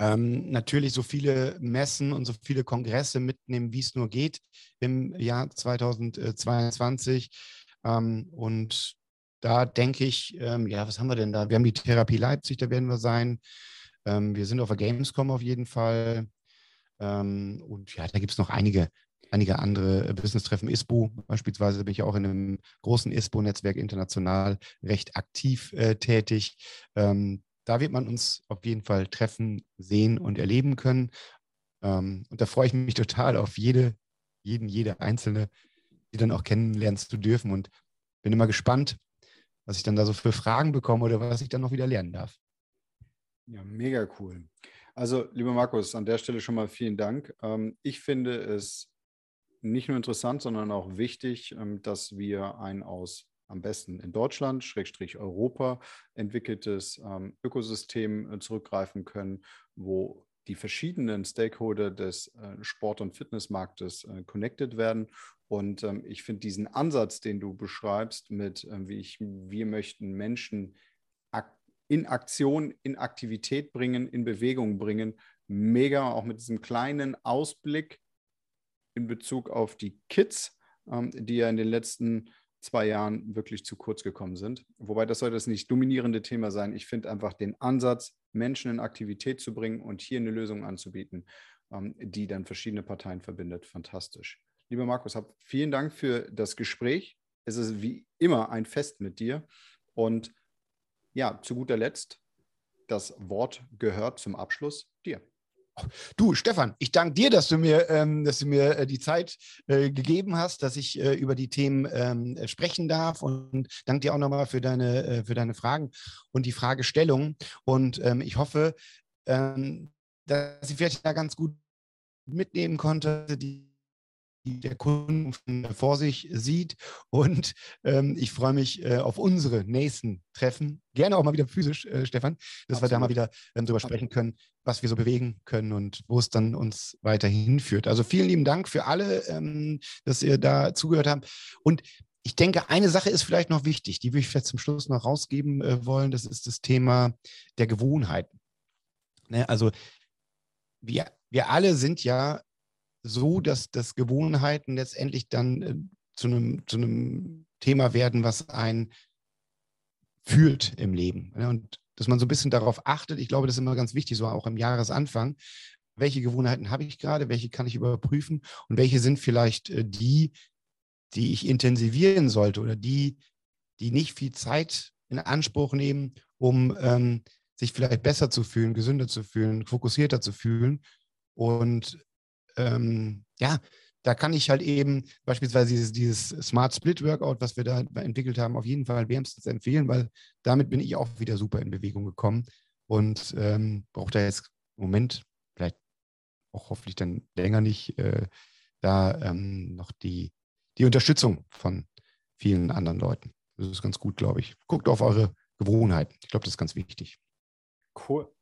ähm, natürlich so viele Messen und so viele Kongresse mitnehmen, wie es nur geht im Jahr 2022. Ähm, und da denke ich, ähm, ja, was haben wir denn da? Wir haben die Therapie Leipzig, da werden wir sein. Ähm, wir sind auf der Gamescom auf jeden Fall. Ähm, und ja, da gibt es noch einige, einige andere Business-Treffen. ISPO beispielsweise bin ich auch in einem großen ISPO-Netzwerk international recht aktiv äh, tätig. Ähm, da wird man uns auf jeden Fall treffen, sehen und erleben können. Ähm, und da freue ich mich [laughs] total auf jede, jeden, jede einzelne, die dann auch kennenlernen zu dürfen. Und bin immer gespannt, was ich dann da so für Fragen bekomme oder was ich dann noch wieder lernen darf. Ja, mega cool. Also, lieber Markus, an der Stelle schon mal vielen Dank. Ähm, ich finde es nicht nur interessant, sondern auch wichtig, ähm, dass wir ein aus am besten in Deutschland, Schrägstrich Europa, entwickeltes ähm, Ökosystem äh, zurückgreifen können, wo die verschiedenen Stakeholder des äh, Sport- und Fitnessmarktes äh, connected werden. Und ähm, ich finde diesen Ansatz, den du beschreibst, mit äh, wie ich, wir möchten Menschen ak in Aktion, in Aktivität bringen, in Bewegung bringen, mega, auch mit diesem kleinen Ausblick in Bezug auf die Kids, ähm, die ja in den letzten zwei Jahren wirklich zu kurz gekommen sind. Wobei das soll das nicht dominierende Thema sein. Ich finde einfach den Ansatz, Menschen in Aktivität zu bringen und hier eine Lösung anzubieten, ähm, die dann verschiedene Parteien verbindet, fantastisch. Lieber Markus, hab vielen Dank für das Gespräch. Es ist wie immer ein Fest mit dir. Und ja, zu guter Letzt, das Wort gehört zum Abschluss dir. Du, Stefan, ich danke dir, dass du mir, ähm, dass du mir äh, die Zeit äh, gegeben hast, dass ich äh, über die Themen ähm, sprechen darf und danke dir auch nochmal für deine, äh, für deine Fragen und die Fragestellung. Und ähm, ich hoffe, ähm, dass ich vielleicht da ganz gut mitnehmen konnte, die der Kunde vor sich sieht. Und ähm, ich freue mich äh, auf unsere nächsten Treffen. Gerne auch mal wieder physisch, äh, Stefan, dass Absolut. wir da mal wieder ähm, drüber sprechen können, was wir so bewegen können und wo es dann uns weiterhin führt. Also vielen lieben Dank für alle, ähm, dass ihr da zugehört habt. Und ich denke, eine Sache ist vielleicht noch wichtig, die würde ich vielleicht zum Schluss noch rausgeben äh, wollen. Das ist das Thema der Gewohnheiten. Ne? Also wir, wir alle sind ja so, dass, dass Gewohnheiten letztendlich dann äh, zu, einem, zu einem Thema werden, was einen führt im Leben. Ne? Und dass man so ein bisschen darauf achtet, ich glaube, das ist immer ganz wichtig, so auch im Jahresanfang. Welche Gewohnheiten habe ich gerade? Welche kann ich überprüfen? Und welche sind vielleicht äh, die, die ich intensivieren sollte oder die, die nicht viel Zeit in Anspruch nehmen, um ähm, sich vielleicht besser zu fühlen, gesünder zu fühlen, fokussierter zu fühlen. Und ähm, ja, da kann ich halt eben beispielsweise dieses, dieses, Smart Split Workout, was wir da entwickelt haben, auf jeden Fall wärmstens empfehlen, weil damit bin ich auch wieder super in Bewegung gekommen und ähm, brauche da jetzt im Moment vielleicht auch hoffentlich dann länger nicht äh, da ähm, noch die die Unterstützung von vielen anderen Leuten. Das ist ganz gut, glaube ich. Guckt auf eure Gewohnheiten. Ich glaube, das ist ganz wichtig. Cool.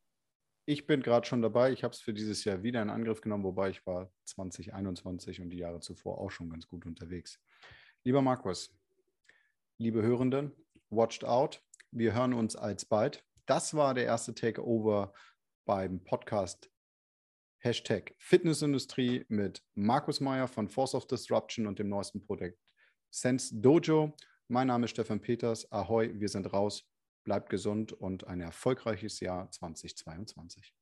Ich bin gerade schon dabei. Ich habe es für dieses Jahr wieder in Angriff genommen, wobei ich war 2021 und die Jahre zuvor auch schon ganz gut unterwegs. Lieber Markus, liebe Hörenden, watched out. Wir hören uns alsbald. Das war der erste Takeover beim Podcast Hashtag Fitnessindustrie mit Markus Meyer von Force of Disruption und dem neuesten Projekt Sense Dojo. Mein Name ist Stefan Peters. Ahoi, wir sind raus. Bleibt gesund und ein erfolgreiches Jahr 2022.